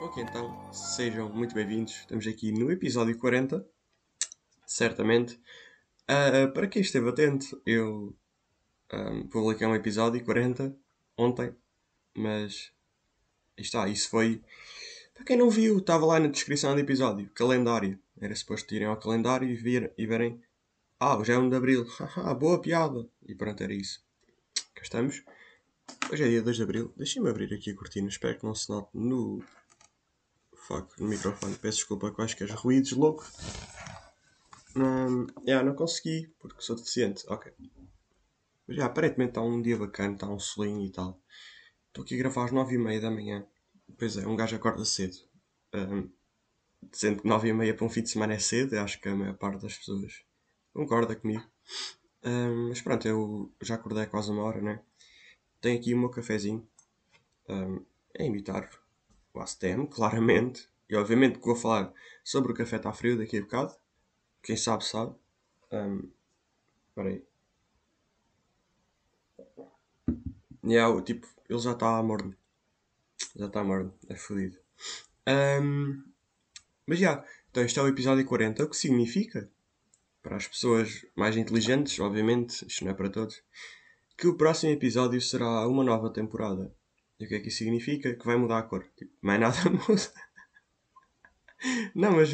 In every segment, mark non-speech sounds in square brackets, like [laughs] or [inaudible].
Ok, então, sejam muito bem-vindos. Estamos aqui no episódio 40, certamente. Uh, para quem esteve atento, eu um, publiquei um episódio 40 ontem, mas está, isso foi. Para quem não viu, estava lá na descrição do episódio, calendário. Era suposto irem ao calendário e, vir, e verem. Ah, hoje é 1 de Abril, [laughs] boa piada! E pronto, era isso. Cá estamos. Hoje é dia 2 de Abril. Deixem-me abrir aqui a cortina, espero que não se note no. Fuck, no microfone. Peço desculpa com quaisquer ruídos, louco. Um, yeah, não consegui, porque sou deficiente. Ok. Mas já, aparentemente está um dia bacana, está um solinho e tal. Estou aqui a gravar às 9h30 da manhã. Pois é, um gajo acorda cedo. Um, dizendo que 9h30 para um fim de semana é cedo, acho que a maior parte das pessoas concorda comigo. Um, mas pronto, eu já acordei quase uma hora, né? Tenho aqui o meu cafezinho. Um, a imitar o ACTM, claramente. E obviamente que vou falar sobre o café está frio daqui a bocado. Quem sabe, sabe. Um, espera aí. Yeah, tipo, ele já está morno. Já está morno. É fodido. Um, mas já. Yeah, então este é o episódio 40. O que significa? Para as pessoas mais inteligentes, obviamente, isto não é para todos, que o próximo episódio será uma nova temporada. E o que é que isso significa? Que vai mudar a cor. Tipo, mais nada [laughs] muda. não, mas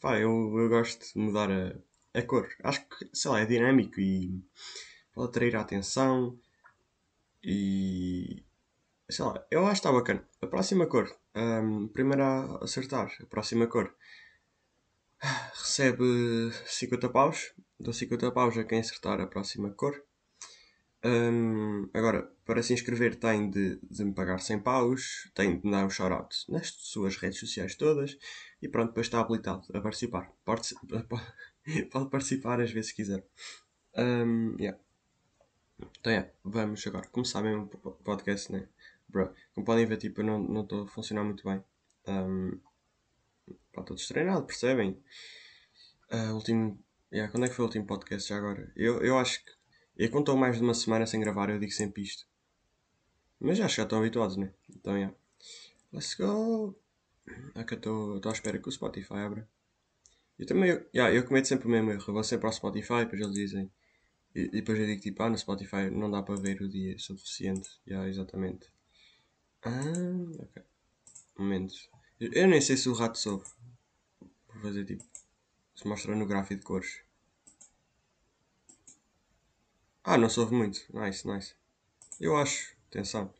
pá, eu, eu gosto de mudar a, a cor. Acho que, sei lá, é dinâmico e pode atrair a atenção e sei lá, eu acho que está bacana. A próxima cor, um, primeiro a acertar, a próxima cor recebe 50 paus. Dou 50 paus a quem acertar a próxima cor. Um, agora, para se inscrever tem de, de me pagar 100 paus, tem de dar um shout-out nas suas redes sociais todas e pronto, depois está habilitado a participar. Pode, [laughs] pode participar às vezes quiser. Um, yeah. Então, yeah, vamos agora começar mesmo o podcast, né? Bro, como podem ver, tipo, eu não estou a funcionar muito bem. Um, está todo treinado, percebem? Uh, último, yeah, quando é que foi o último podcast já agora? Eu, eu acho que e quando estou mais de uma semana sem gravar, eu digo sempre isto. Mas já estão habituados, né? Então, yeah. Let's go! É que eu estou à espera que o Spotify abra. Eu também, eu, yeah, eu cometo sempre o mesmo erro. Eu vou sempre ao Spotify, depois eles dizem. E, e depois eu digo tipo, ah, no Spotify não dá para ver o dia suficiente. Yeah, exatamente. Ah, ok. Momento. Eu, eu nem sei se o rato soube. Vou fazer tipo. Se mostra no gráfico de cores. Ah, não soube muito. Nice, nice. Eu acho. Atenção.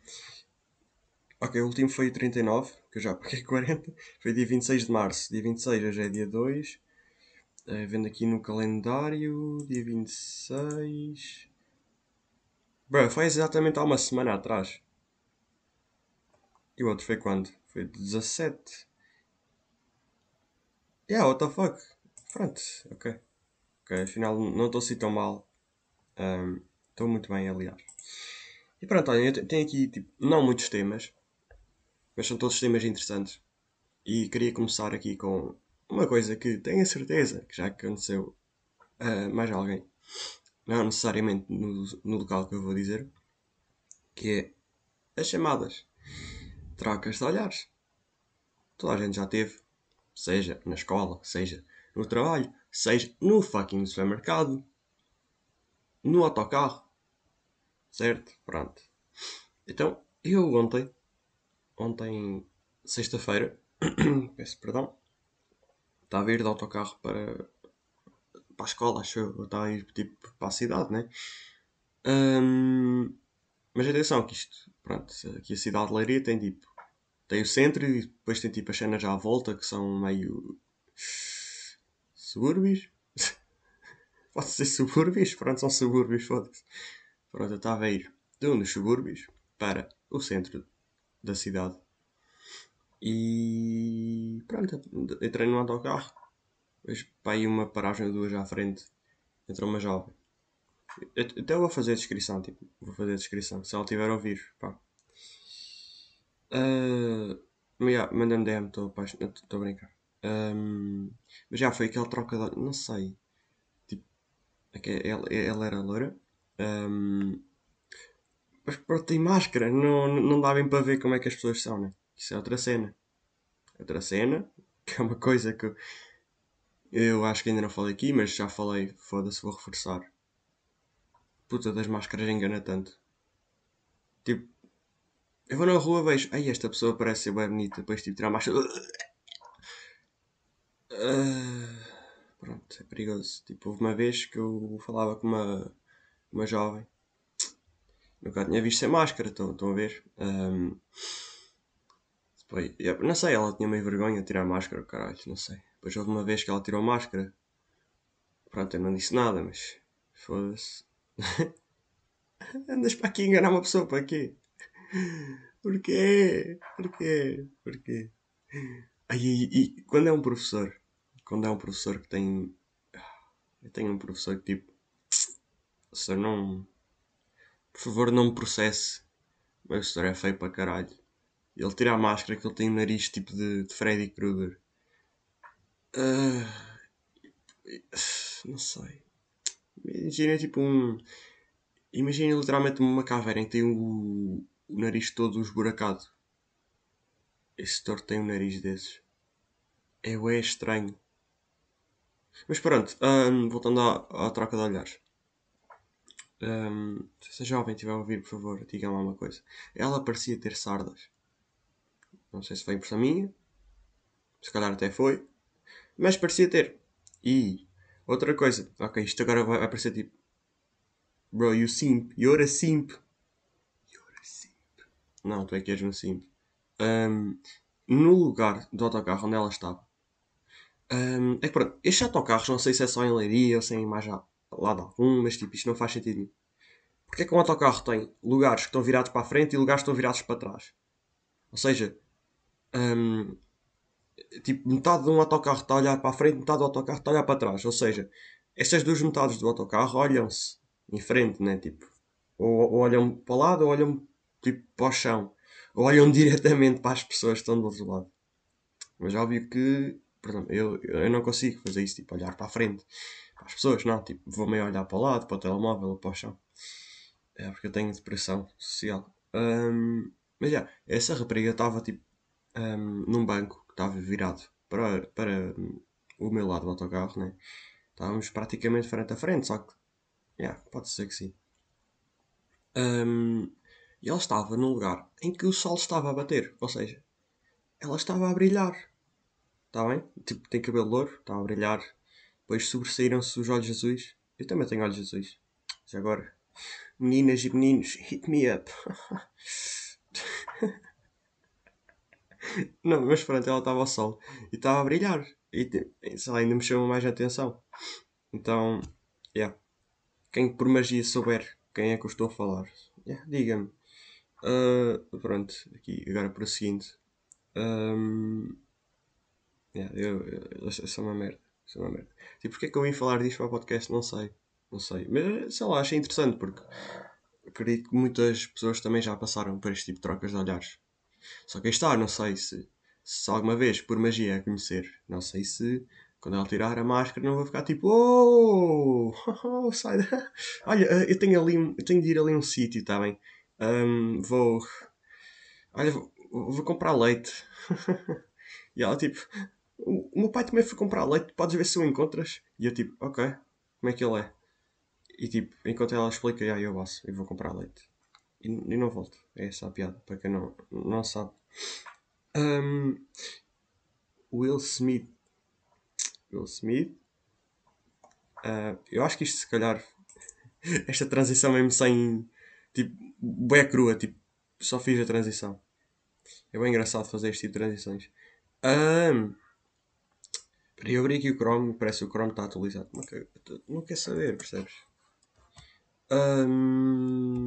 Ok, o último foi 39, que eu já [laughs] paguei 40. Foi dia 26 de março. Dia 26 hoje é dia 2. Uh, eh, vendo aqui no calendário. Dia 26. Bro, foi exatamente há uma semana atrás. E o outro foi quando? Foi 17. Yeah, what the fuck? Pronto, ok. Ok, afinal não estou assim tão mal. Estou um, muito bem, aliás. E pronto, olha, tenho aqui tipo, não muitos temas, mas são todos temas interessantes. E queria começar aqui com uma coisa que tenho a certeza que já aconteceu a mais alguém. Não necessariamente no, no local que eu vou dizer, que é as chamadas trocas de olhares. Toda a gente já teve, seja na escola, seja no trabalho, seja no fucking supermercado, no autocarro. Certo? Pronto. Então, eu ontem, ontem, sexta-feira, [coughs] peço perdão, estava a ir de autocarro para, para a escola, acho eu. Estava a ir tipo para a cidade, né? Um, mas atenção que isto, pronto, aqui a cidade de Leiria tem tipo, tem o centro e depois tem tipo as cenas à volta que são meio subúrbios, Pode ser subúrbios, pronto, são subúrbios, foda-se. Pronto, eu estava a ir de um dos subúrbios para o centro da cidade. E pronto, entrei no autocarro. Depois para aí uma paragem ou duas à frente. Entrou uma jovem. Até eu vou fazer a descrição, tipo, vou fazer a descrição. Se ela tiver a ouvir, pá. Uh, yeah, Manda-me DM, estou a brincar. Um, mas já foi aquela troca de. Não sei. É ela, ela era loira. Um, mas pronto, tem máscara. Não, não dá bem para ver como é que as pessoas são, né? Isso é outra cena. outra cena, [laughs] que é uma coisa que eu, acho que ainda não falei aqui, mas já falei, foda-se, vou reforçar. Puta das máscaras engana tanto. Tipo, eu vou na rua vejo, ai esta pessoa parece ser bem bonita, depois tipo tirar a máscara. Uh, [laughs] pronto, é perigoso. Tipo, houve uma vez que eu falava com uma, uma jovem, nunca tinha visto sem máscara, estão, a ver? Um, depois, não sei, ela tinha meio vergonha de tirar máscara, caralho, não sei. Depois houve uma vez que ela tirou máscara. Pronto, eu não disse nada, mas foda-se. [laughs] Andas para aqui enganar uma pessoa para quê? Porquê? Porquê? Porquê? Ai, e, e quando é um professor, quando é um professor que tem. Eu tenho um professor que tipo. Professor, não. Por favor, não me processe. O meu professor é feio para caralho. Ele tira a máscara que ele tem o nariz tipo de, de Freddy Krueger. Uh, não sei. Imagina tipo um. Imagina literalmente uma caveira em que tem o, o nariz todo esburacado. Esse torto tem um nariz desses. É, é estranho. Mas pronto, um, voltando à, à, troca de olhares. Um, se a jovem estiver a ouvir, por favor, diga-me uma coisa. Ela parecia ter sardas. Não sei se foi impressão minha. Se calhar até foi. Mas parecia ter. E outra coisa. Ok, isto agora vai aparecer tipo. Bro, you simp. You're a simp. You're a simp. Não, tu é que és um simp. Um, no lugar do autocarro onde ela estava. Um, é que pronto, estes autocarros não sei se é só em Leiria ou se é em mais lado algum, mas tipo, isto não faz sentido. Porque é que um autocarro tem lugares que estão virados para a frente e lugares que estão virados para trás? Ou seja, um, tipo, metade de um autocarro está a olhar para a frente, metade do autocarro está a olhar para trás. Ou seja, estas duas metades do autocarro olham-se em frente, né? Tipo, ou, ou, olham para o lado ou olham tipo, para o chão. Ou olham [laughs] diretamente para as pessoas que estão do outro lado. Mas óbvio que, exemplo, eu, eu não consigo fazer isso, tipo, olhar para a frente. Para as pessoas, não. Tipo, vou meio olhar para o lado, para o telemóvel para o chão. É porque eu tenho depressão social. Um, mas já, essa rapariga estava tipo um, num banco que estava virado para, para o meu lado do autocarro, né? Estávamos praticamente frente a frente, só que, yeah, pode ser que sim. Um, e ela estava num lugar em que o sol estava a bater, ou seja, ela estava a brilhar. Está bem? Tipo, tem cabelo louro, está a brilhar. Depois sobressaíram-se os olhos azuis. Eu também tenho olhos azuis. Já agora, meninas e meninos, hit me up. [laughs] Não, mas pronto, ela estava ao sol e estava a brilhar. E sei lá, ainda me chamou mais atenção. Então, yeah. Quem por magia souber quem é que eu estou a falar, yeah, diga-me. Uh, pronto, aqui agora prosseguindo. Um, yeah, eu, eu, eu, sou uma merda. Sou uma merda. Tipo, porque é que eu vim falar disto para o podcast? Não sei. Não sei. Mas sei lá, achei interessante porque acredito que muitas pessoas também já passaram por este tipo de trocas de olhares. Só que aí está, não sei se, se alguma vez por magia a conhecer, não sei se quando ela tirar a máscara não vou ficar tipo oh, [laughs] oh sai da... olha eh, eu tenho ali eu tenho de ir ali um sítio tá bem um, vou olha vou, vou comprar leite [laughs] e ela tipo o, meu pai também foi comprar leite podes ver se o encontras e eu tipo ok como é que ele é e tipo enquanto ela explica aí eu passo e vou comprar leite e, e não volto. É essa a piada, para quem não, não sabe. Um, Will Smith. Will Smith. Uh, eu acho que isto, se calhar, [laughs] esta transição mesmo sem. Tipo, bem crua, tipo, só fiz a transição. É bem engraçado fazer este tipo de transições. Um, eu abri aqui o Chrome, parece que o Chrome está atualizado. Não quer, não quer saber, percebes? Hum...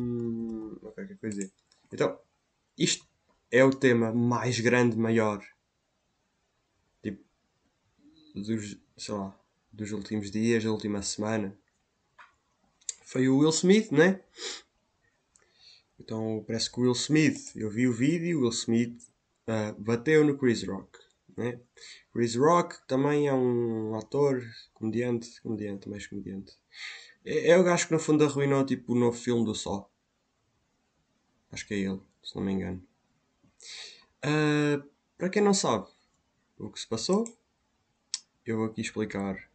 Ok, que coisa dizer? Então, isto é o tema mais grande, maior, tipo, dos, sei lá, dos últimos dias, da última semana. Foi o Will Smith, né? Então, parece que o Will Smith, eu vi o vídeo, o Will Smith uh, bateu no Chris Rock, né? Chris Rock também é um ator, comediante, comediante, mais comediante. É, é o gajo que no fundo arruinou tipo, o novo filme do Sol. Acho que é ele, se não me engano. Uh, para quem não sabe, o que se passou. Eu vou aqui explicar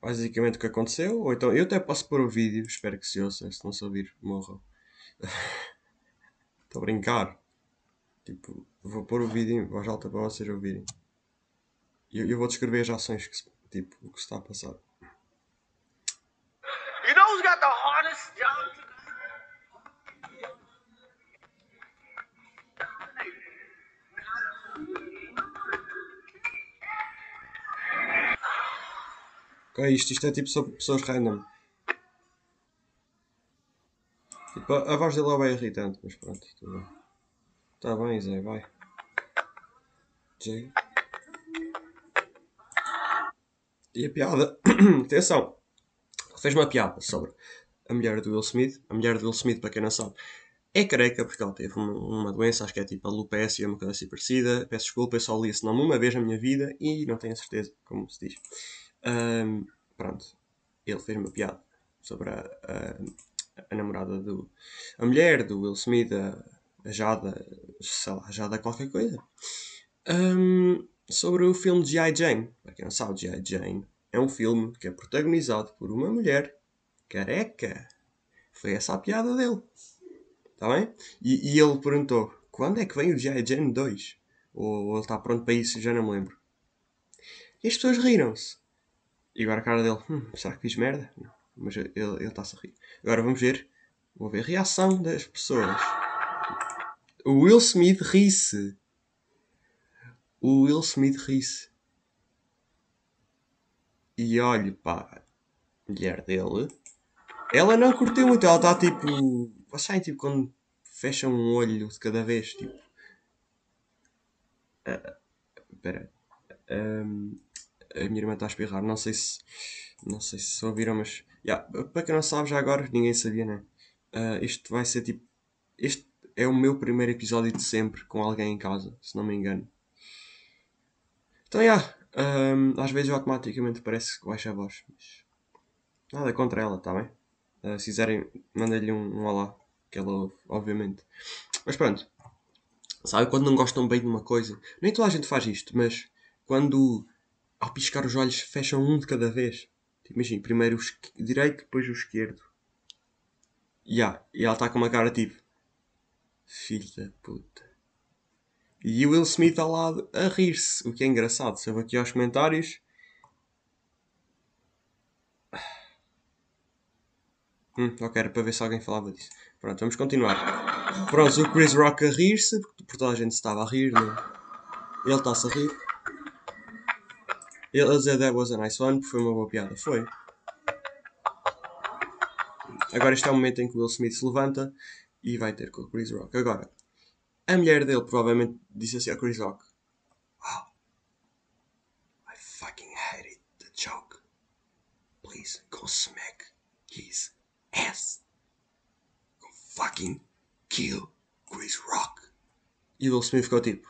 basicamente o que aconteceu. Ou então eu até posso pôr o vídeo, espero que se ouça, se não se ouvir, morram. [laughs] Estou a brincar. Tipo, vou pôr o vídeo em voz alta para vocês ouvirem. E eu, eu, vou descrever as ações que se, tipo, o que se está a passar. You know who's got the hardest job Ok, isto, isto é tipo sobre pessoas random. Tipo, a, a voz dele é bem irritante, mas pronto, tudo bem. Tá bem, Zé, vai. J. E a piada. [clears throat] Atenção! Fez uma piada sobre a mulher do Will Smith. A mulher do Will Smith, para quem não sabe, é careca porque ela teve uma, doença, acho que é tipo a lupécia, uma coisa assim parecida. Peço desculpa, eu só li esse nome uma vez na minha vida e não tenho a certeza como se diz. Um, pronto, ele fez uma piada sobre a, a, a, namorada do. a mulher do Will Smith, a Jada, sei lá, Jada qualquer coisa. Um, sobre o filme G.I. Jane. Para quem não sabe, G.I. Jane é um filme que é protagonizado por uma mulher careca. Foi essa a piada dele. Está bem? E, e, ele perguntou: quando é que vem o G.I. Jane 2? Ou, ou ele está pronto para isso? Já não me lembro. E as pessoas riram-se. E agora a cara dele, hum, será que fiz merda? Não, mas ele está-se a rir. Agora vamos ver, vou ver a reação das pessoas. O Will Smith ri-se. O Will Smith ri-se. E olhe para a mulher dele. Ela não curtiu muito, ela está tipo. Vocês tipo quando fecha um olho de cada vez, tipo. Uh, espera. Um, a minha irmã está a espirrar. Não sei se. Não sei se ouviram, mas. Yeah, para quem não sabe, já agora, ninguém sabia, né? Uh, este vai ser tipo. Este é o meu primeiro episódio de sempre com alguém em casa, se não me engano. Então, yeah, um, às vezes automaticamente parece que baixa a voz. Mas nada contra ela, tá bem? Uh, se quiserem, mandem-lhe um, um olá, que ela ouve, obviamente. Mas pronto. Sabe quando não gostam bem de uma coisa? Nem toda a gente faz isto, mas quando ao piscar os olhos, fecham um de cada vez. Tipo, imagina, primeiro o direito, depois o esquerdo. Yeah, e ela está com uma cara tipo. Filho da puta. E o Will Smith ao lado a rir-se, o que é engraçado. Se eu vou aqui aos comentários. Hum, ok, era para ver se alguém falava disso. Pronto, vamos continuar. Pronto, o Chris Rock a rir-se, porque toda a gente estava a rir, né? Ele está-se a rir. Ele a dizer that was a nice one, porque foi uma boa piada. Foi. Agora este é o momento em que o Will Smith se levanta e vai ter com o Chris Rock. Agora, a mulher dele provavelmente disse assim ao Chris Rock: Wow, I fucking hated the joke. Please go smack his ass. Go fucking kill Chris Rock. E o Will Smith ficou tipo: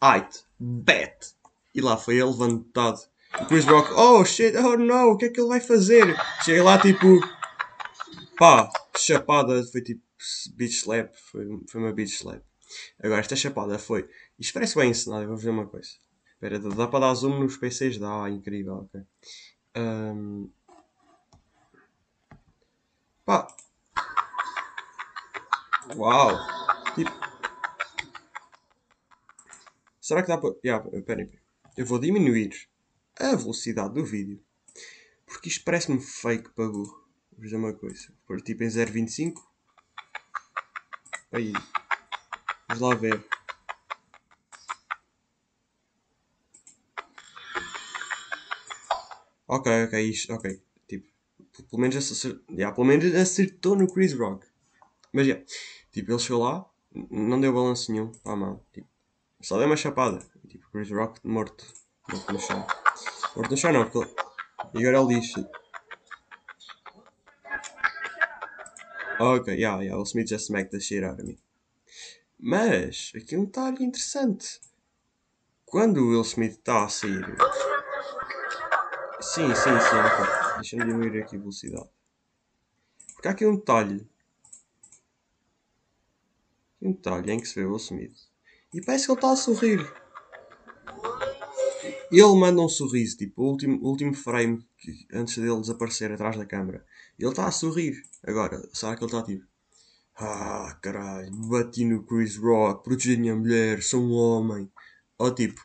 Aight, bet. E lá foi ele levantado. Chris Rock, oh shit, oh no, o que é que ele vai fazer? Chega lá tipo. Pá, chapada, foi tipo beach slap, foi, foi uma beach slap. Agora, esta chapada foi. Isto parece bem ensinado, eu vou ver uma coisa. Espera, dá para dar zoom nos PCs? Dá, incrível, ok. Um... Pá. Uau! Tipo. Será que dá para. Yeah, peraí, eu vou diminuir a velocidade do vídeo porque isto parece-me fake para burro. Vou dizer uma coisa. Por tipo em 0.25. Aí. Vamos lá ver. Ok, ok, isto, ok. Tipo, pelo menos, acertou, yeah, pelo menos acertou no Chris Rock. Mas, yeah, tipo, ele chegou lá, não deu balanço nenhum à mão. Tipo, só deu uma chapada. Tipo, Chris Rock morto. Morto no chão. Morto no chão não, porque. E agora ele diz... Ok, yeah, yeah, Will Smith just smacked the shit out of me. Mas, aqui um detalhe interessante. Quando o Will Smith está a sair... Sim, sim, sim, ok. Deixa-me diminuir aqui a velocidade. Porque há aqui um detalhe. Um detalhe em que se vê o Will Smith. E parece que ele está a sorrir. ele manda um sorriso, tipo, o último, o último frame que, antes dele desaparecer atrás da câmera. Ele está a sorrir. Agora, será que ele está tipo. Ah, caralho, bati no Chris Rock, protegi a minha mulher, sou um homem. Ou tipo,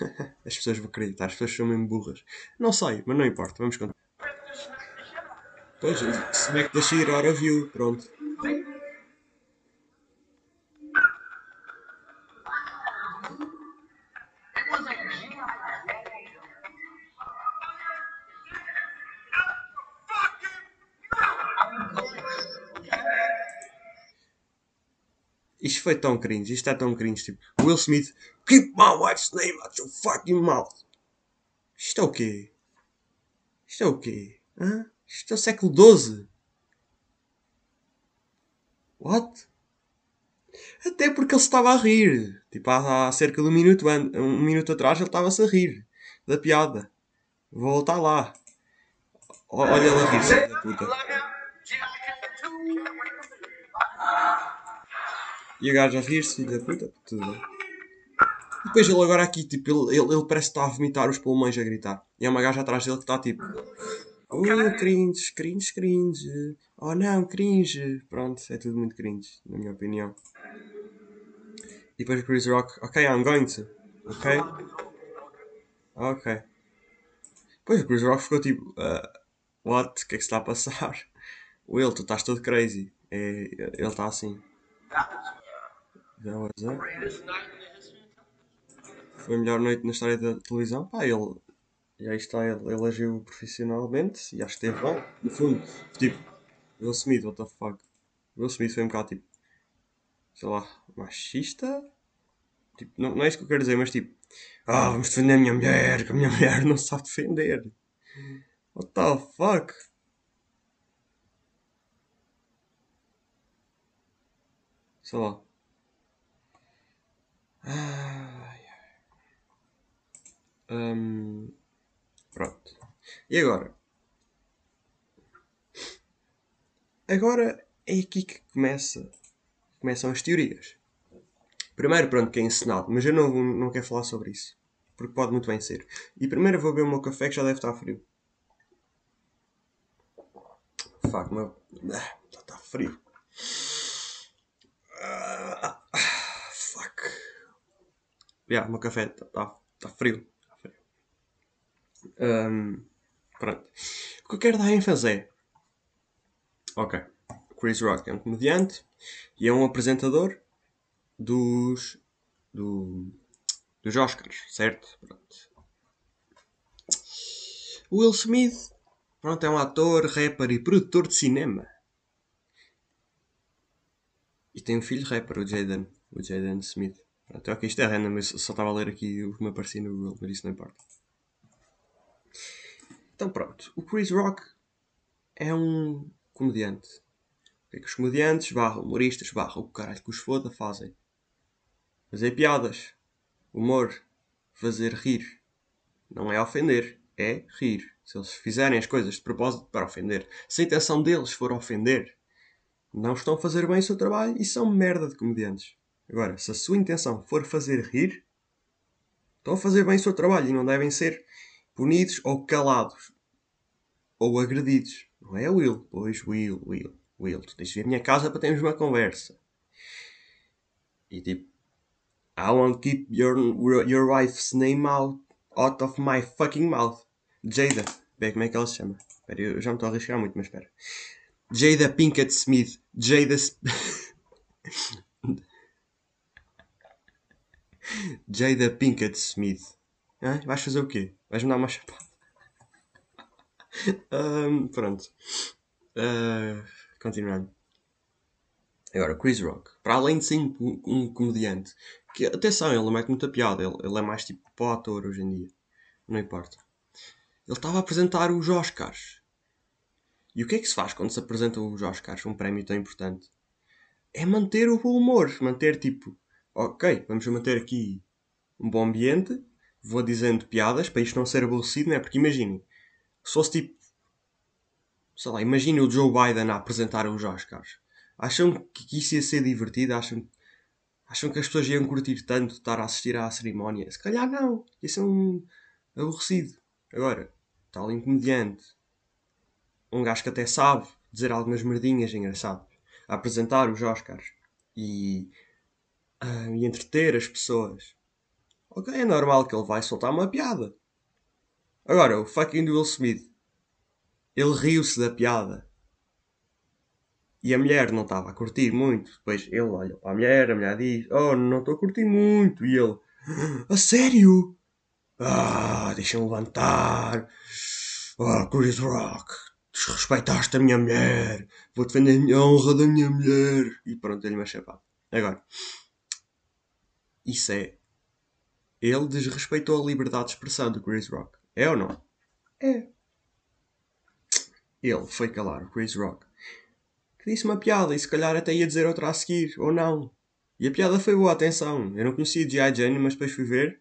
[laughs] as pessoas vão acreditar, as pessoas são mesmo burras. Não sei, mas não importa, vamos contar. Pois, Smack da Sheer, hora viu, pronto. Isto foi tão cringe, isto é tão cringe, tipo, Will Smith, keep my wife's name out your fucking mouth. Isto é o quê? Isto é o quê? Hã? Isto é o século XII. What? Até porque ele estava a rir. Tipo, há, há cerca de um minuto, um minuto atrás ele estava-se a rir da piada. Vou voltar lá. Olha ele a rir, da puta. E o gajo a rir-se, filho da puta, tudo. E depois ele agora aqui, tipo, ele, ele, ele parece que está a vomitar os pulmões a gritar. E é uma gaja atrás dele que está tipo. Oh, cringe, cringe, cringe. Oh não, cringe. Pronto, é tudo muito cringe, na minha opinião. E depois o Chris Rock, ok, I'm going to. Ok? Ok. Depois o Chris Rock ficou tipo, uh, what? O que é que se está a passar? [laughs] Will, tu estás todo crazy. É, ele está assim. Foi a melhor noite na história da televisão. Pá, ele. E aí está, ele, ele agiu profissionalmente e acho que teve bem. No fundo, tipo, Will Smith, what the fuck. Will Smith foi um bocado tipo. Sei lá, machista? Tipo, não, não é isso que eu quero dizer, mas tipo. Ah, vamos defender a minha mulher, que a minha [laughs] mulher não sabe defender. What the fuck? Sei lá. Hum, pronto. E agora? Agora é aqui que começa, começam as teorias. Primeiro, pronto, que é ensinado, mas eu não, não quero falar sobre isso. Porque pode muito bem ser. E primeiro vou beber o meu café que já deve estar frio. Fuck, meu. Ah, já está frio. Ah, Yeah, o meu café está tá, tá frio. Tá frio. Um, pronto. O que eu quero dar ênfase é. Ok. Chris Rock é um comediante e é um apresentador dos. Do, dos Oscars, certo? Pronto. Will Smith, pronto, é um ator, rapper e produtor de cinema. E tem um filho rapper, o Jaden. O Jaden Smith. Pronto, ok, isto é random, mas só estava a ler aqui o que me aparecia no Google, mas isso não importa. Então pronto, o Chris Rock é um comediante. O que é que os comediantes, barra humoristas, barra o caralho que os foda, fazem? Fazer piadas, humor, fazer rir. Não é ofender, é rir. Se eles fizerem as coisas de propósito para ofender, se a intenção deles for ofender, não estão a fazer bem o seu trabalho e são merda de comediantes. Agora, se a sua intenção for fazer rir, estão a fazer bem o seu trabalho e não devem ser punidos ou calados ou agredidos. Não é Will? Pois, Will, Will, Will, tu tens de vir à minha casa para termos uma conversa. E tipo, I won't keep your, your wife's name out, out of my fucking mouth. Jada. Bem, como é que ela se chama? Espera, eu já me estou a arriscar muito, mas espera. Jada Pinkett Smith. Jada. [laughs] Jada Pinkett Smith. Ah, vais fazer o quê? Vais-me dar uma chapada? um, pronto. Uh, continuando. Agora, Chris Rock. Para além de ser um, um comediante, que atenção, ele não mete muita piada, ele, ele é mais tipo para ator hoje em dia. Não importa. Ele estava a apresentar os Oscars. E o que é que se faz quando se apresentam os Oscars, um prémio tão importante? É manter o humor, manter tipo ok, vamos manter aqui um bom ambiente, vou dizendo piadas para isto não ser aborrecido, não é? Porque imaginem, se fosse tipo, sei lá, imaginem o Joe Biden a apresentar os Oscars. Acham que isso ia ser divertido? Acham, acham que as pessoas iam curtir tanto estar a assistir à cerimónia? Se calhar não. Isso é um, aborrecido. Agora, está ali um comediante, um gajo que até sabe dizer algumas merdinhas engraçadas, a apresentar os Oscars e, uh, e entreter as pessoas. Ok, é normal que ele vai soltar uma piada. Agora, o fucking Will Smith, ele riu-se da piada. E a mulher não estava a curtir muito. Depois ele olha para a mulher, a mulher diz: Oh, não estou a curtir muito. E ele: A sério? Ah, deixa-me levantar. Ah, oh, Chris Rock, desrespeitaste a minha mulher. Vou defender a honra da minha mulher. E pronto, ele me chapada. Agora, isso é. Ele desrespeitou a liberdade de expressão do Chris Rock. É ou não? É. Ele foi calar o Chris Rock que disse uma piada e se calhar até ia dizer outra a seguir, ou não. E a piada foi boa, atenção. Eu não conhecia G.I. Jane, mas depois fui ver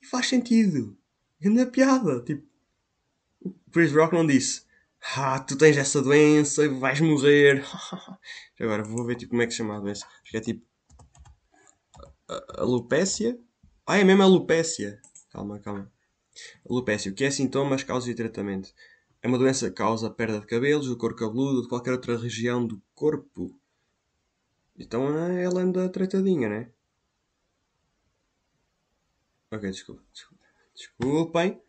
e faz sentido. Grande piada. Tipo, Chris Rock não disse Ah, tu tens essa doença e vais morrer. [laughs] Agora vou ver tipo, como é que se chama a doença. Acho que é tipo. Alopécia? Ah, é mesmo alopécia. Calma, calma. Alopécia. O que é sintomas, causa e tratamento? É uma doença que causa perda de cabelos, do couro cabeludo ou de qualquer outra região do corpo. Então ela anda tratadinha, né? Ok, desculpa. desculpa. Desculpem.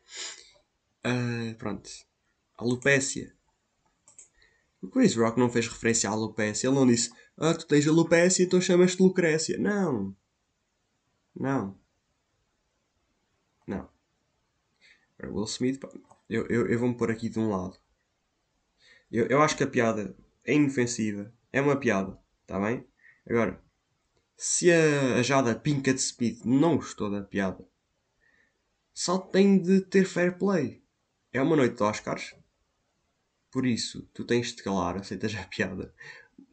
Uh, pronto. Alopécia. O Chris Rock não fez referência à alopécia. Ele não disse Ah, tu tens alopécia, então chamas-te Lucrécia. Não. Não. Não. Will Smith, eu, eu, eu vou-me pôr aqui de um lado. Eu, eu acho que a piada é inofensiva. É uma piada. Está bem? Agora, se a, a Jada Pinkett Smith não gostou da piada, só tem de ter fair play. É uma noite de Oscars. Por isso, tu tens de calar, aceitas a piada.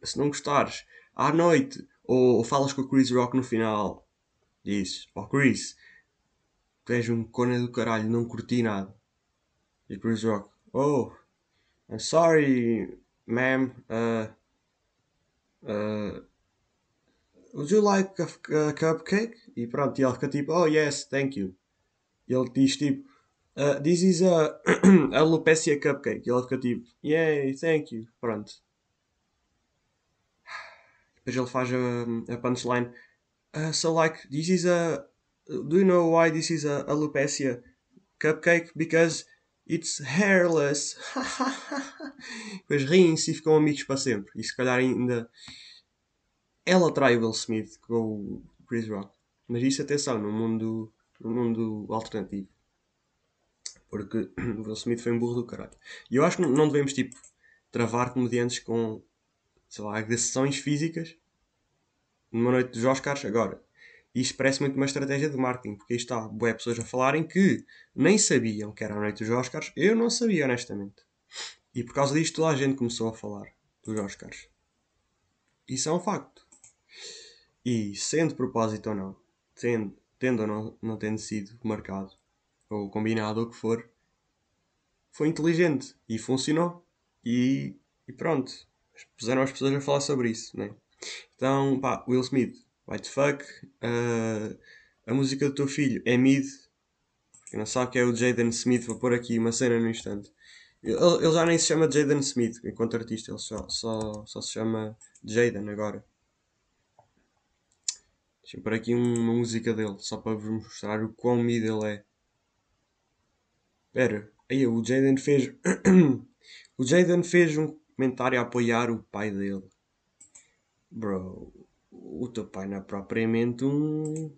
Se não gostares, à noite, ou, ou falas com o Chris Rock no final, dizes, ó oh, Chris, tu és um cona do caralho, não curti nada. E Chris Rock, oh, I'm sorry, ma'am, uh, uh, would you like a, a, cupcake? E pronto, e ele fica tipo, oh yes, thank you. E ele diz tipo, uh, this is a [clears throat] alopecia cupcake. E ele fica tipo, yay, thank you. Pronto. Depois ele faz a, a punchline, uh, so like, this is a, do you know why this is a alopecia cupcake? Because It's hairless. [laughs] Depois riem-se e ficam amigos para sempre. E se calhar ainda. Ela trai o Will Smith com o Chris Rock. Mas isso, atenção, no mundo, no mundo alternativo. Porque [clears throat] o Will Smith foi um burro do caralho. E eu acho que não devemos, tipo, travar comediantes com, sei lá, agressões físicas numa noite dos Oscars. Agora, isto parece muito uma estratégia de marketing, porque aí está, boé pessoas a falarem que nem sabiam que era a noite dos Oscars. Eu não sabia, honestamente. E por causa disto toda a gente começou a falar dos Oscars. Isso é um facto. E sendo propósito ou não, tendo, tendo ou não, não tendo sido marcado, ou combinado, ou o que for, foi inteligente e funcionou. E, e pronto. Puseram as pessoas a falar sobre isso, né? Então, pá, Will Smith What the fuck? Uh, a música do teu filho é mid. Quem não sabe que é o Jaden Smith, vou pôr aqui uma cena no instante. Ele, já nem se chama Jaden Smith enquanto artista, ele só, só, só se chama Jaden agora. Deixa eu pôr aqui uma música dele, só para vos mostrar o quão mid ele é. Espera, aí o Jaden fez. [coughs] o Jaden fez um comentário a apoiar o pai dele. Bro, o teu pai não é propriamente um.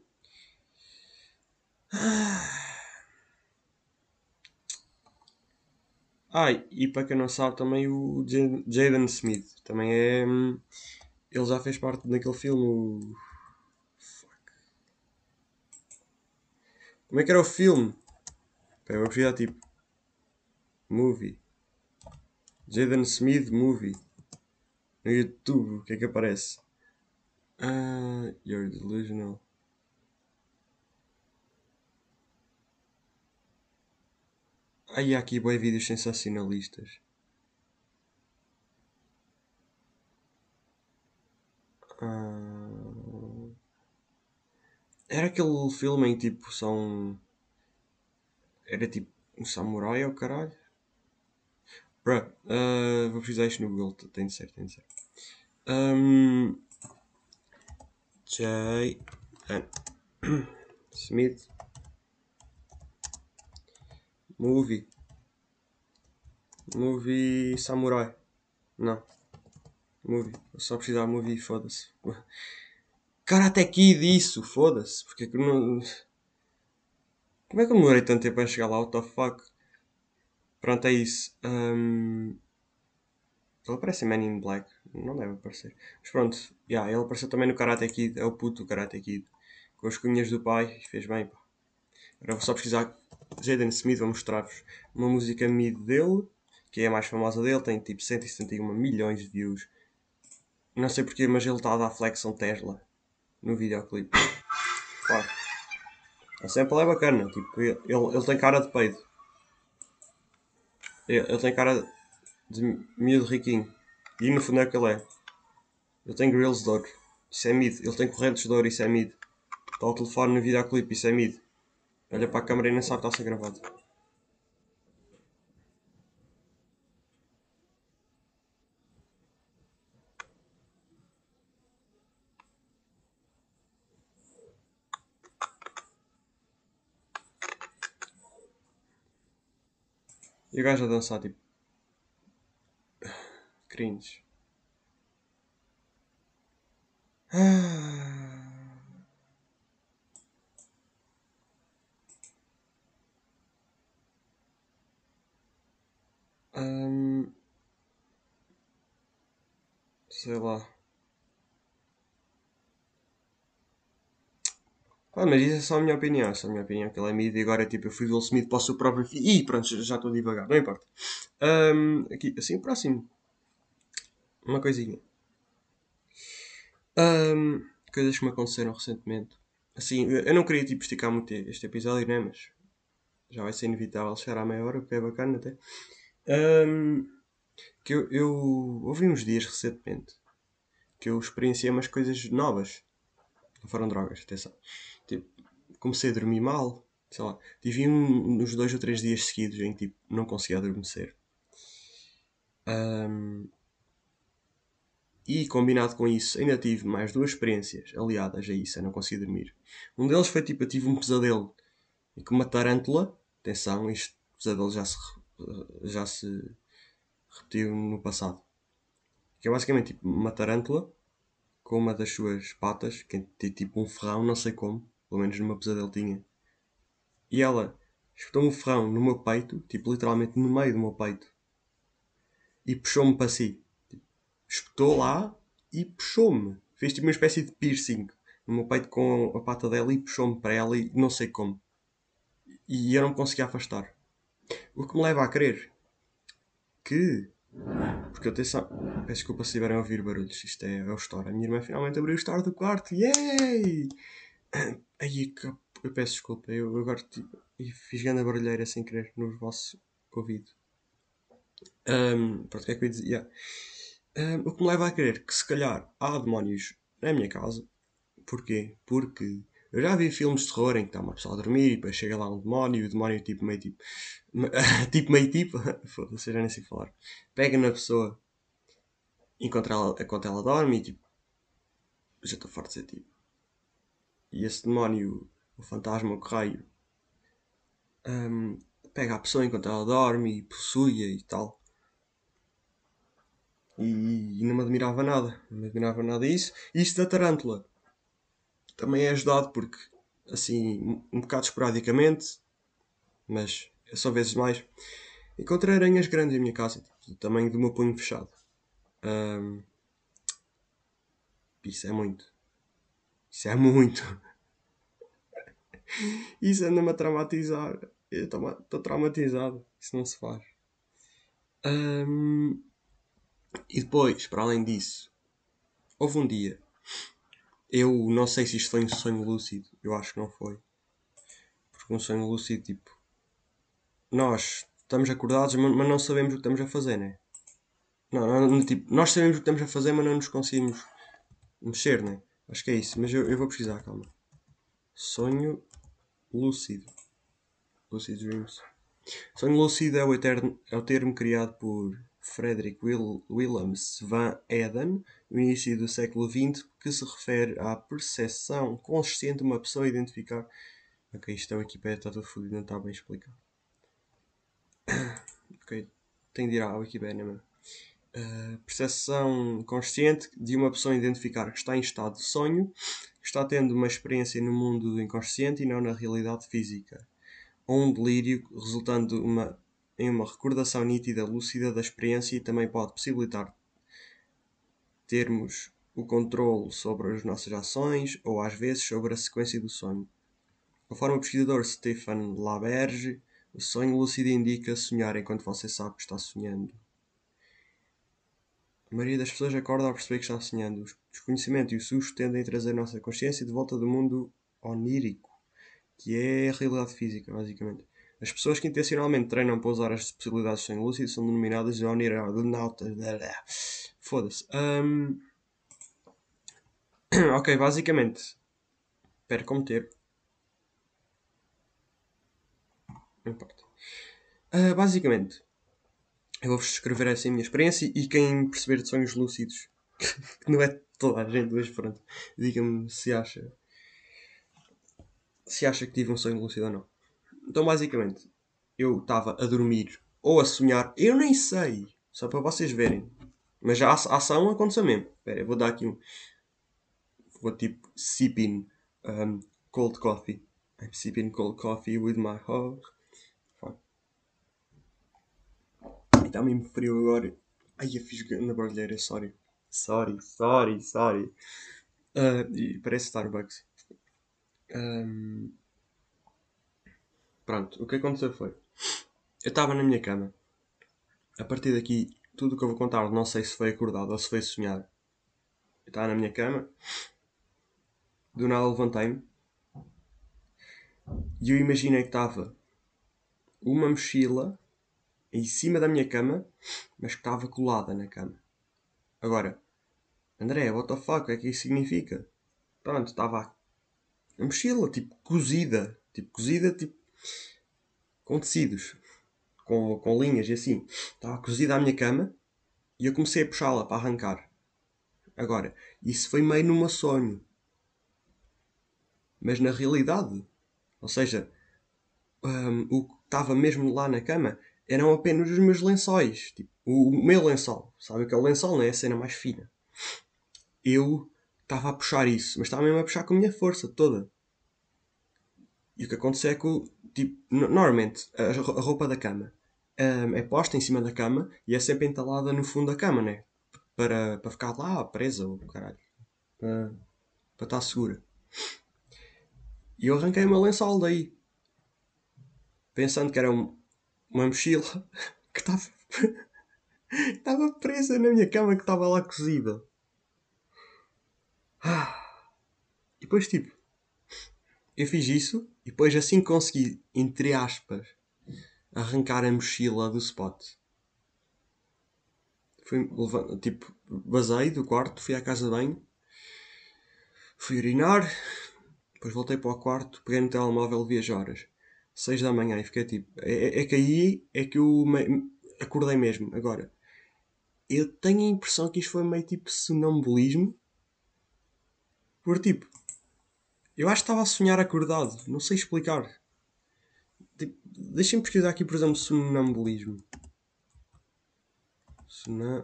Ah, e para quem não sabe, também o Jaden Smith também é. Ele já fez parte daquele filme. Fuck. Como é que era o filme? Pera, vou pesquisar tipo. Movie. Jaden Smith Movie. No YouTube, o que é que aparece? Uh, you're delusional. Aí há aqui boi vídeos sensacionalistas. Uh... Era aquele filme em tipo são. era tipo um samurai ao caralho. Bruh, uh, vou precisar isto no Google, tem de ser, tem de ser. Um, J. [clears throat] Smith. Movie. Movie Samurai. Não. Movie. Eu só precisar de movie, foda-se. [laughs] Karate Kid, isso, foda-se. Porque que não. Como é que eu demorei tanto tempo a chegar lá? What the fuck? Pronto, é isso. Um... Ele aparece em Man in Black. Não deve aparecer. Mas pronto, yeah, ele apareceu também no Karate Kid. É o puto Karate Kid. Com as cunhas do pai. Fez bem, pá. Agora vou só precisar. Jaden Smith, vou mostrar-vos uma música mid dele. Que é a mais famosa dele. Tem tipo 171 milhões de views. Não sei porquê, mas ele está a dar flexão Tesla. No videoclipe. Claro. A sample é bacana. Tipo, ele, ele tem cara de peido. Ele, ele tem cara de miúdo riquinho. E no fundo é o que ele é. Ele tem grills de ouro. Isso é mid. Ele tem correntes de ouro. Isso é mid. Está ao telefone no videoclipe. Isso é mid. Olha para a câmera e nem sabe que está a ser gravado. E o gajo a dançar tipo. Cringe. Um, sei lá. Ah, mas isso é só a minha opinião. Essa é a minha opinião, que ele é e agora tipo, eu fui Will Smith para o seu próprio filho. Ih, pronto, já estou devagar, não importa. Um, aqui, assim, próximo. Uma coisinha. Um, coisas que me aconteceram recentemente. Assim, eu não queria tipo, esticar muito este episódio, né? Mas já vai ser inevitável chegar à meia hora, o que é bacana até. Um, que eu, eu ouvi uns dias recentemente que eu experienciei umas coisas novas. Não foram drogas, atenção. Tipo, comecei a dormir mal. Sei lá, tive um, uns dois ou três dias seguidos em que tipo, não conseguia adormecer. Um, e combinado com isso, ainda tive mais duas experiências aliadas a isso, eu não consegui dormir. Um deles foi tipo, eu tive um pesadelo com uma tarântula. Atenção, este pesadelo já se, já se repetiu no passado. Que é basicamente tipo, uma tarântula com uma das suas patas, que tem tipo um ferrão, não sei como, pelo menos numa pesadelo tinha. E ela espetou um ferrão no meu peito, tipo literalmente no meio do meu peito, e puxou-me para si. Espetou lá e puxou-me. Fez tipo uma espécie de piercing no meu peito com a pata dela e puxou-me para ela e não sei como. E eu não conseguia afastar. O que me leva a crer que. Porque atenção, peço desculpa se estiverem a ouvir barulhos, isto é, é o store. A minha irmã finalmente abriu o store do quarto, yay! [clears throat] Aí eu peço desculpa, eu agora tipo, fiz grande barulheira sem querer no vosso ouvido. Um, pronto, o que é que eu ia dizer? Yeah. Um, o que me leva a crer que se calhar há demónios na minha casa. Porquê? Porque eu já vi filmes de terror em que está uma pessoa a dormir e depois chega lá um demónio e o demónio tipo meio tipo. [laughs] tipo meio tipo. [laughs] Foda-se, já nem sei falar. Pega na pessoa enquanto ela, enquanto ela dorme e tipo. Já estou forte de ser tipo. E esse demónio, o fantasma, o raio, um, pega a pessoa enquanto ela dorme e possui e tal. E, e, não me admirava nada. Não me admirava nada isso. E isso da tarântula também é ajudado porque, assim, um bocado esporadicamente, mas é só vezes mais, encontrei aranhas grandes em minha casa, tipo, do tamanho do meu punho fechado. Um, isso é muito. Isso é muito. [laughs] Isso anda-me a traumatizar. Eu estou traumatizado. Isso não se faz. Um, e depois, para além disso, houve um dia. Eu não sei se isto foi um sonho lúcido. Eu acho que não foi. Porque um sonho lúcido, tipo. Nós estamos acordados, mas não sabemos o que estamos a fazer, né? Não, não, tipo, nós sabemos o que estamos a fazer, mas não nos conseguimos mexer, né? Acho que é isso. Mas eu, eu vou pesquisar, calma. Sonho lúcido. Lucid Dreams. Sonho lúcido é o, eterno, é o termo criado por Frederick Will, van Eden no início do século XX que se refere à percepção consciente de uma pessoa identificar. Ok, isto é Wikipedia, está tudo fodido, não está bem explicado. [coughs] ok, tenho de ir à Wikipedia mesmo. Uh, percepção consciente de uma pessoa identificar que está em estado de sonho, que está tendo uma experiência no mundo do inconsciente e não na realidade física ou um delírio resultando uma, em uma recordação nítida, lúcida da experiência e também pode possibilitar termos o controle sobre as nossas ações ou às vezes sobre a sequência do sonho. Conforme o pesquisador Stefan Laberge, o sonho lúcido indica sonhar enquanto você sabe que está sonhando. A maioria das pessoas acorda ao perceber que está sonhando. O desconhecimento e o susto tendem a trazer a nossa consciência de volta do mundo onírico que é a realidade física, basicamente. As pessoas que intencionalmente treinam para usar as possibilidades sem lúcido são denominadas de onirautas. [coughs] Foda-se. Um... [coughs] ok, basicamente. Espera, como ter. Não importa. Uh, basicamente, eu vou-vos descrever essa minha experiência e quem perceber de sonhos lúcidos, [laughs] que não é toda a gente, mas pronto, diga-me se acha se acha que tive um sonho lúcido ou não. Então, basicamente, eu estava a dormir ou a sonhar, eu nem sei, só para vocês verem. Mas a ação aconteceu mesmo. Espera, vou dar aqui um. Vou tipo sipping um, cold coffee. I'm sipping cold coffee with my heart. Está mesmo frio agora. Ai, eu fiz na barulheira, sorry. Sorry, sorry, sorry. Uh, parece Starbucks. Um... Pronto, o que aconteceu foi. Eu estava na minha cama. A partir daqui, tudo o que eu vou contar, não sei se foi acordado ou se foi sonhado. Eu estava na minha cama. Do nada levantei-me. E eu imaginei que estava uma mochila em cima da minha cama, mas que estava colada na cama. Agora, André, what the fuck, o que é que isso significa? Pronto, estava a mochila, tipo, cozida. Tipo, cozida, tipo, com tecidos. Com, com linhas e assim. Estava cozida à minha cama e eu comecei a puxá-la para arrancar. Agora, isso foi meio numa sonho. Mas na realidade, ou seja, um, o que estava mesmo lá na cama eram apenas os meus lençóis. Tipo, o, o meu lençol. Sabe que é o lençol, não é a cena mais fina. Eu estava a puxar isso, mas estava mesmo a puxar com a minha força toda. E o que aconteceu é que, tipo, normalmente, a, roupa da cama um, é posta em cima da cama e é sempre entalada no fundo da cama, né? Para, para ficar lá presa, ou caralho. Para, para estar segura. E eu arranquei meu lençol daí. Pensando que era um, uma mochila [laughs] que estava. [laughs] estava presa na minha cama que estava lá cozida. Ah. E depois, tipo, eu fiz isso e depois, assim consegui, entre aspas, arrancar a mochila do spot, fui, tipo, basei do quarto, fui à casa de banho, fui urinar, depois voltei para o quarto, peguei no telemóvel vi as horas. 6 da manhã e fiquei tipo. É, é, é que aí é que eu me, acordei mesmo. Agora, eu tenho a impressão que isto foi meio tipo sonambulismo por tipo, eu acho que estava a sonhar acordado, não sei explicar. Tipo, Deixem-me pesquisar aqui, por exemplo, sonambulismo. Sona...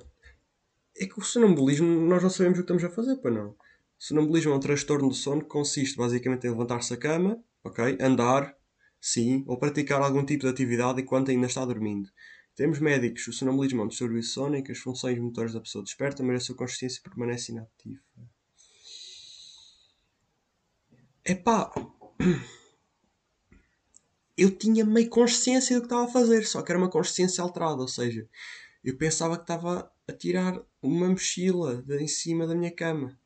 É que o sonambulismo nós não sabemos o que estamos a fazer, para não. Sonambulismo é um transtorno do sono que consiste basicamente em levantar-se da cama, ok? Andar, sim, ou praticar algum tipo de atividade enquanto ainda está dormindo. Temos médicos, o sonambulismo é um distúrbio sónico, as funções motores da pessoa desperta, mas a sua consciência permanece inativa. Epá, eu tinha meio consciência do que estava a fazer, só que era uma consciência alterada, ou seja, eu pensava que estava a tirar uma mochila de em cima da minha cama.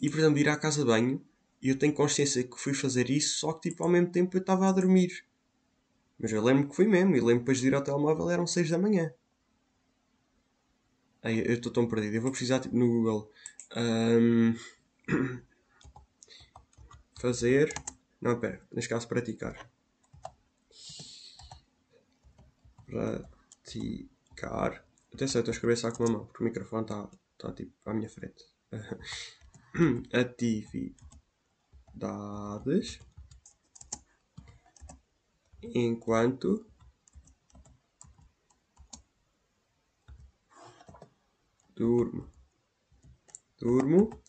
E, por exemplo, ir à casa de banho, e eu tenho consciência que fui fazer isso, só que tipo, ao mesmo tempo eu estava a dormir. Mas eu lembro que fui mesmo, e lembro depois de ir ao telemóvel, eram 6 da manhã. Eu estou tão perdido, eu vou precisar tipo, no Google. Um... [clears throat] fazer. Não, pera, neste caso praticar. praticar. Atenção, estou a escrever só com uma mão, porque o microfone está tá, tipo à minha frente. [laughs] Atividades enquanto durmo. Durmo.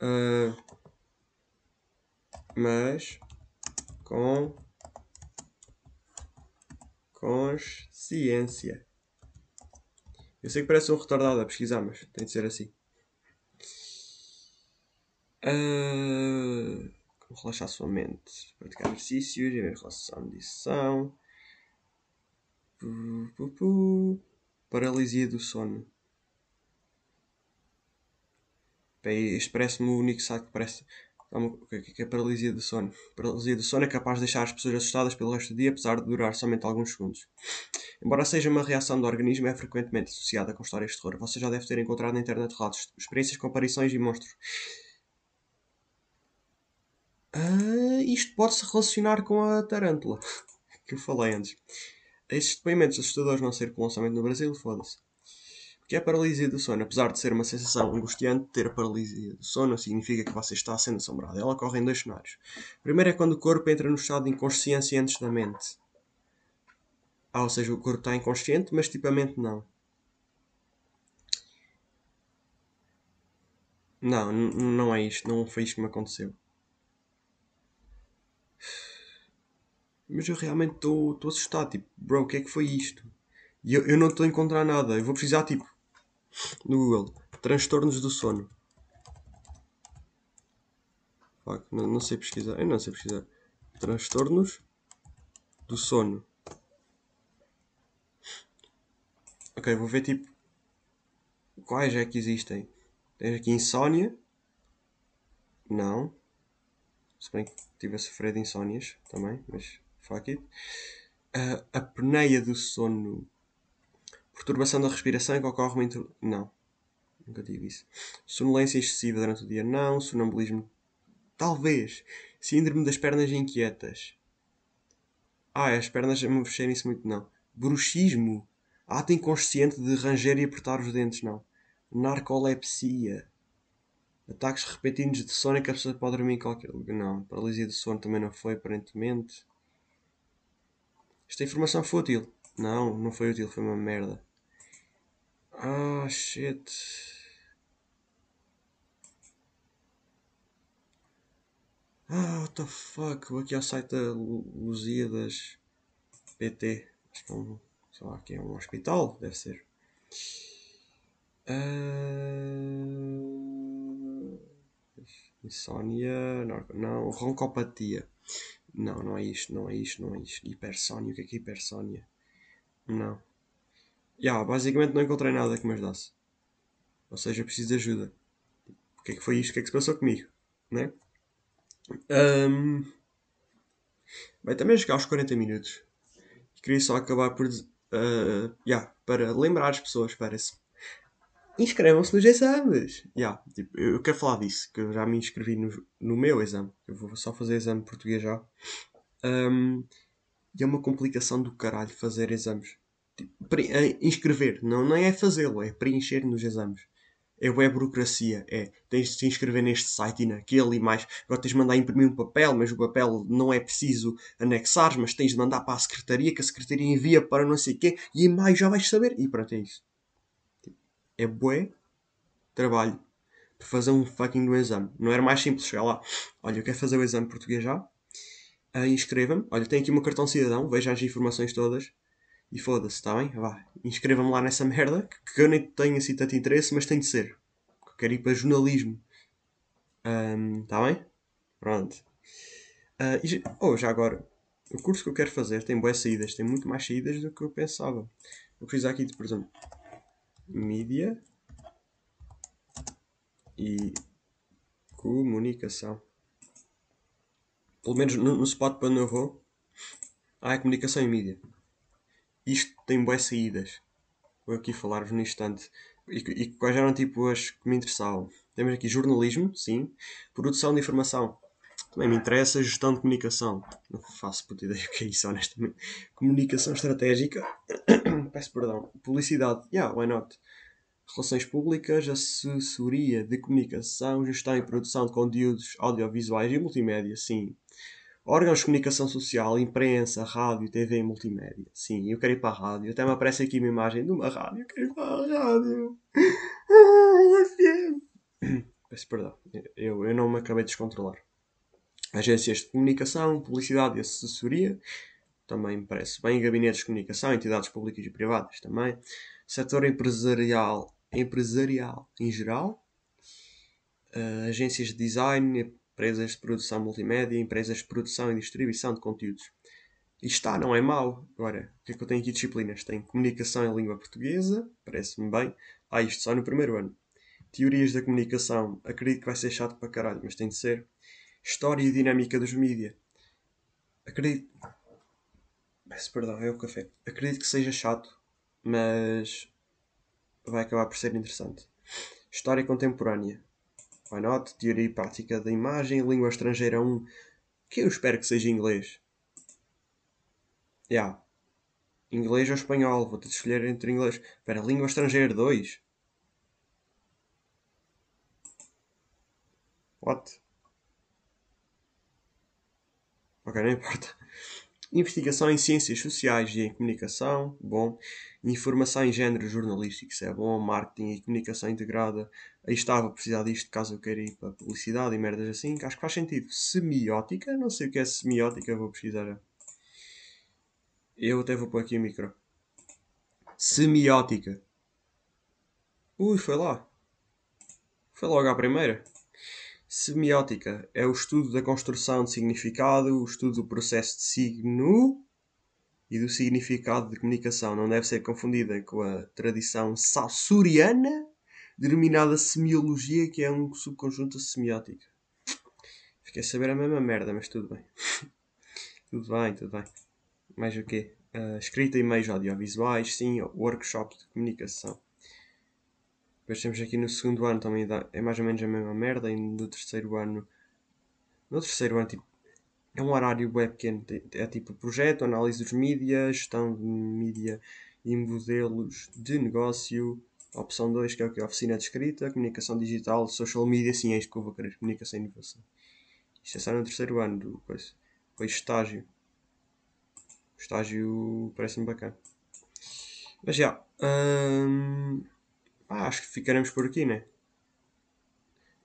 Uh, mas com consciência. Eu sei que parece um retardado a pesquisar, mas tem de ser assim. Uh, relaxar sua mente. Praticar exercícios, ver relação de audição. Paralisia do sono. Bem, este parece-me o único site que parece. O que é a paralisia do sono? paralisia do sono é capaz de deixar as pessoas assustadas pelo resto do dia, apesar de durar somente alguns segundos. Embora seja uma reação do organismo, é frequentemente associada com histórias de terror. Você já deve ter encontrado na internet relatos, experiências com aparições e monstros. Uh, isto pode-se relacionar com a tarântula [laughs] que eu falei antes. Estes depoimentos assustadores não ser com lançamento no Brasil, foda-se. Porque é a paralisia do sono, apesar de ser uma sensação angustiante, ter a paralisia do sono significa que você está sendo assombrado. Ela ocorre em dois cenários. O primeiro é quando o corpo entra no estado de inconsciência antes da mente. Ah, ou seja, o corpo está inconsciente, mas tipo a mente não. Não, não é isto. Não foi isto que me aconteceu. Mas eu realmente estou assustado. Tipo, bro, o que é que foi isto? E eu, eu não estou a encontrar nada. Eu vou precisar, tipo, no Google, transtornos do sono. Fuck, não, não sei pesquisar. Eu não sei pesquisar. Transtornos do sono. Ok, vou ver tipo. Quais é que existem? Tens aqui insónia. Não. Se bem que tive a sofrer de insónias também, mas fuck it. Uh, a apneia do sono. Perturbação da respiração que ocorre muito. Não. Nunca tive isso. Sonolência excessiva durante o dia. Não. Sonambulismo. Talvez. Síndrome das pernas inquietas. Ah, as pernas me mexerem-se muito. Não. Bruxismo. Ato inconsciente de ranger e apertar os dentes. Não. Narcolepsia. Ataques repentinos de sono em que a pessoa pode dormir em qualquer lugar. Não. Paralisia de sono também não foi, aparentemente. Esta informação foi útil. Não, não foi útil, foi uma merda. Ah, shit. Ah, what the fuck? Vou aqui ao site da Lusíadas PT. Acho que é um, sei lá, aqui é um hospital, deve ser. Uh... Insónia, não, roncopatia. Não, não é isto, não é isto, não é isto. Hipersónia, o que é que é hipersónia? Não. Yeah, basicamente não encontrei nada que me ajudasse. Ou seja, preciso de ajuda. O que é que foi isto? O que é que se passou comigo? Né? Um... Bem, também chegar aos 40 minutos. Queria só acabar por. Uh, yeah, para lembrar as pessoas, parece inscrevam-se nos exames. Yeah, tipo, eu quero falar disso, que eu já me inscrevi no, no meu exame. Eu vou só fazer exame português já. Um, e é uma complicação do caralho fazer exames. Eh, inscrever, não, não é fazê-lo, é preencher nos exames. É web burocracia, é tens de te inscrever neste site e naquele e mais. Agora tens de mandar imprimir um papel, mas o papel não é preciso anexar, mas tens de mandar para a secretaria, que a secretaria envia para não sei quê, e mais já vais saber. E pronto, é isso é bué trabalho para fazer um fucking do exame. Não era mais simples chegar lá. Olha, eu quero fazer o exame português já. Uh, inscreva-me. Olha, tenho aqui o meu cartão cidadão. Veja as informações todas. E foda-se, está bem? Vá. Inscreva-me lá nessa merda. Que, eu nem tenho assim tanto interesse, mas tem de ser. Eu quero ir para jornalismo. Está um, bem? Pronto. Uh, e, oh, já agora. O curso que eu quero fazer tem boas saídas. Tem muito mais saídas do que eu pensava. Vou precisar aqui por exemplo, mídia e comunicação. Pelo menos no, no spot para onde eu vou, há a comunicação e mídia. Isto tem boas saídas. Vou aqui falar-vos no instante. E, e quais eram tipo as que me interessavam. Temos aqui jornalismo, sim. Produção de informação. Também me interessa gestão de comunicação. Não faço puta ideia o que é isso, honestamente. Comunicação estratégica. [coughs] Peço perdão. Publicidade. Yeah, why not? Relações públicas, assessoria de comunicação, gestão e produção de conteúdos audiovisuais e multimédia. Sim. Órgãos de comunicação social, imprensa, rádio, TV e multimédia. Sim, eu quero ir para a rádio. Até me aparece aqui uma imagem de uma rádio. Eu quero ir para a rádio. [coughs] Peço perdão. Eu, eu não me acabei de descontrolar. Agências de comunicação, publicidade e assessoria. Também me parece bem. Gabinetes de comunicação, entidades públicas e privadas também. Setor empresarial, empresarial em geral. Uh, agências de design, empresas de produção multimédia, empresas de produção e distribuição de conteúdos. E está, não é mau. Agora, o que é que eu tenho aqui disciplinas? Tenho comunicação em língua portuguesa, parece-me bem. Ah, isto só no primeiro ano. Teorias da comunicação, acredito que vai ser chato para caralho, mas tem de ser. História e dinâmica dos mídia. Acredito. Peço perdão, é o café. Acredito que seja chato, mas vai acabar por ser interessante. História contemporânea. Why not? Teoria e prática da imagem, língua estrangeira 1, que eu espero que seja inglês. Já. Yeah. Inglês ou espanhol, vou ter de escolher entre inglês. Espera, língua estrangeira 2. What? Ok, não importa. Investigação em ciências sociais e em comunicação, bom. Informação em género jornalístico, isso é bom. Marketing e comunicação integrada, aí estava a precisar disto caso eu queira ir para publicidade e merdas assim, acho que faz sentido. Semiótica, não sei o que é semiótica, vou pesquisar. Eu até vou pôr aqui o micro. Semiótica. Ui, foi lá. Foi logo à primeira. Semiótica é o estudo da construção de significado, o estudo do processo de signo e do significado de comunicação. Não deve ser confundida com a tradição saussuriana, denominada semiologia, que é um subconjunto de semiótica. Fiquei a saber a mesma merda, mas tudo bem. [laughs] tudo bem, tudo bem. Mais o quê? Uh, escrita e meios audiovisuais, sim, workshops de comunicação. Depois temos aqui no segundo ano também é mais ou menos a mesma merda. E no terceiro ano. No terceiro ano, tipo. É um horário web pequeno. É tipo projeto, análise dos mídias, gestão de mídia e modelos de negócio. Opção 2, que é o que? Oficina de escrita, comunicação digital, social media, sim, é isto que eu vou querer. Comunicação e inovação. Isto é só no terceiro ano do coisa. Depois estágio. O estágio parece-me bacana. Mas já. Hum, ah, acho que ficaremos por aqui, né?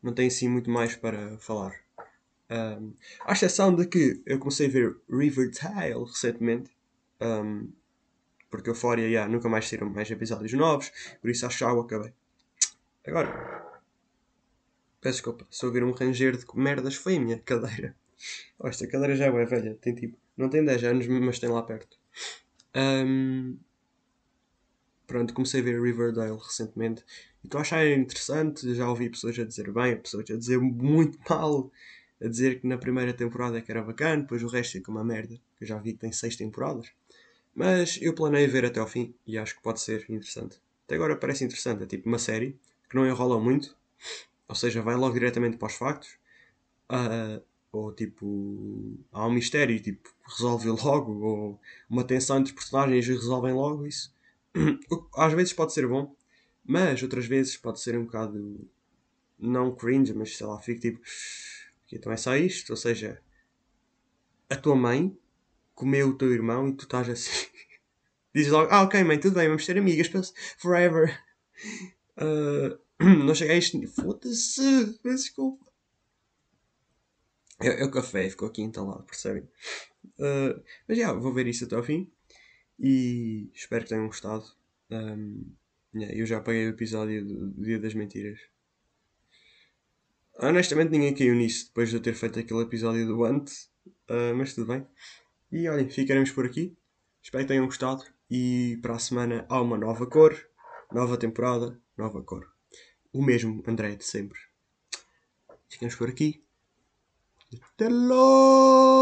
Não tem assim muito mais para falar. Um, à exceção de que eu comecei a ver Riverdale recentemente. Um, porque Euphoria yeah, nunca mais saíram mais episódios novos. Por isso acho que já o acabei. Agora. Peço desculpa. Se ouvir um ranger de merdas foi a minha cadeira. [laughs] Oh, esta cadeira já é velha. Tem tipo. Não tem 10 anos, mas tem lá perto. Um, pronto, comecei a ver Riverdale recentemente e estou a achar interessante. Já ouvi pessoas a dizer bem, pessoas a dizer muito [laughs] mal, a dizer que na primeira temporada é que era bacana, depois o resto fica uma merda. Eu já vi que tem seis temporadas. Mas eu planei ver até ao fim e acho que pode ser interessante. Até agora parece interessante, é tipo uma série que não enrola muito, ou seja, vai logo diretamente para os factos. Uh, ou tipo há um mistério tipo resolve logo ou uma tensão entre os personagens e resolvem logo isso [clears throat] às vezes pode ser bom, mas outras vezes pode ser um bocado não cringe, mas sei lá, fico tipo, então é só isto, ou seja, a tua mãe comeu o teu irmão e tu estás assim. [laughs] Dizes logo, ah ok mãe, tudo bem, vamos ser amigas forever. Uh, [laughs] [clears throat] não cheguei a isto, foda-se, desculpa. É, é, o café, ficou aqui entalado, percebem? Uh, mas já, vou ver isso até ao fim. E espero que tenham gostado. Um, yeah, eu já apaguei o episódio do Dia das Mentiras. Honestamente, ninguém caiu nisso depois de eu ter feito aquele episódio do antes. Uh, mas tudo bem. E olhem, ficaremos por aqui. Espero que tenham gostado. E para a semana há uma nova cor, nova temporada, nova cor. O mesmo André de sempre. Ficamos por aqui. Até logo!